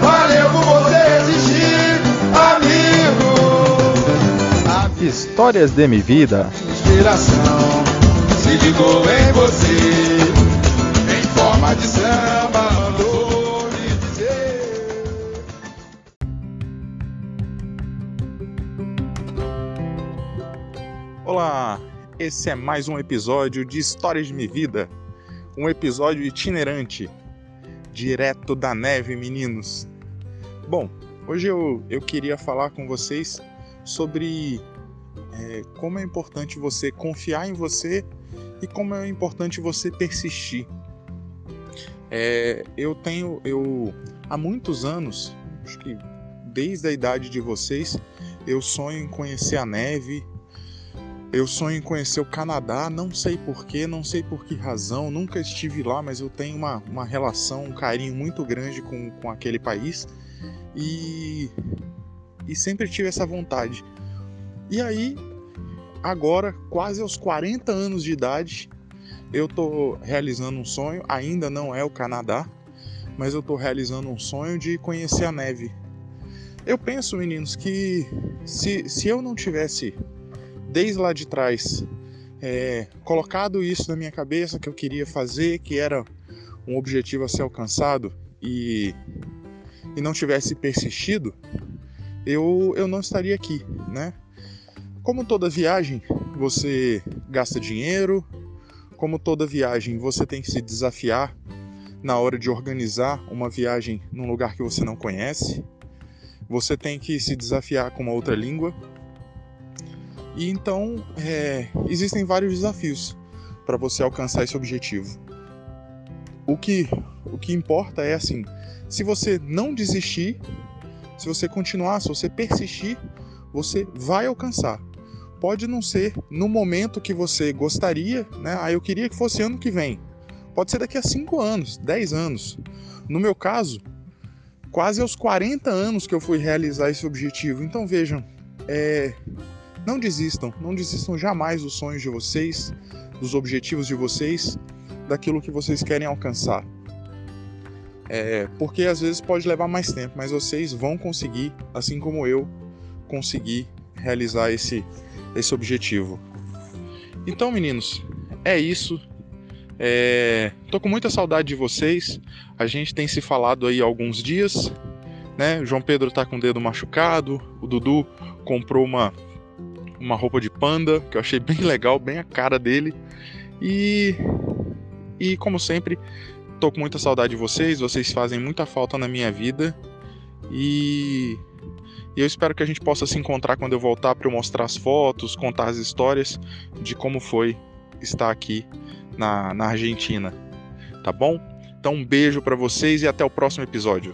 Valeu por você existir, amigo. Histórias de minha vida. Inspiração se ligou em você. Em forma de samba. Olá, esse é mais um episódio de Histórias de minha vida. Um episódio itinerante, direto da neve, meninos. Bom, hoje eu, eu queria falar com vocês sobre é, como é importante você confiar em você e como é importante você persistir. É, eu tenho, eu há muitos anos, acho que desde a idade de vocês, eu sonho em conhecer a neve. Eu sonho em conhecer o Canadá, não sei porquê, não sei por que razão, nunca estive lá, mas eu tenho uma, uma relação, um carinho muito grande com, com aquele país e, e sempre tive essa vontade. E aí, agora, quase aos 40 anos de idade, eu tô realizando um sonho, ainda não é o Canadá, mas eu tô realizando um sonho de conhecer a neve. Eu penso, meninos, que se, se eu não tivesse, desde lá de trás, é, colocado isso na minha cabeça que eu queria fazer, que era um objetivo a ser alcançado, e, e não tivesse persistido, eu, eu não estaria aqui, né? Como toda viagem, você gasta dinheiro, como toda viagem, você tem que se desafiar na hora de organizar uma viagem num lugar que você não conhece. Você tem que se desafiar com uma outra língua. E então é, existem vários desafios para você alcançar esse objetivo. O que, o que importa é assim: se você não desistir, se você continuar, se você persistir, você vai alcançar pode não ser no momento que você gostaria, né? Ah, eu queria que fosse ano que vem. Pode ser daqui a 5 anos, 10 anos. No meu caso, quase aos 40 anos que eu fui realizar esse objetivo. Então vejam, é... não desistam, não desistam jamais dos sonhos de vocês, dos objetivos de vocês, daquilo que vocês querem alcançar. É... porque às vezes pode levar mais tempo, mas vocês vão conseguir, assim como eu consegui realizar esse esse objetivo. Então, meninos, é isso. É... Tô com muita saudade de vocês. A gente tem se falado aí há alguns dias, né? O João Pedro tá com o dedo machucado. O Dudu comprou uma uma roupa de panda que eu achei bem legal, bem a cara dele. E e como sempre, tô com muita saudade de vocês. Vocês fazem muita falta na minha vida. E e eu espero que a gente possa se encontrar quando eu voltar para eu mostrar as fotos, contar as histórias de como foi estar aqui na, na Argentina. Tá bom? Então um beijo para vocês e até o próximo episódio.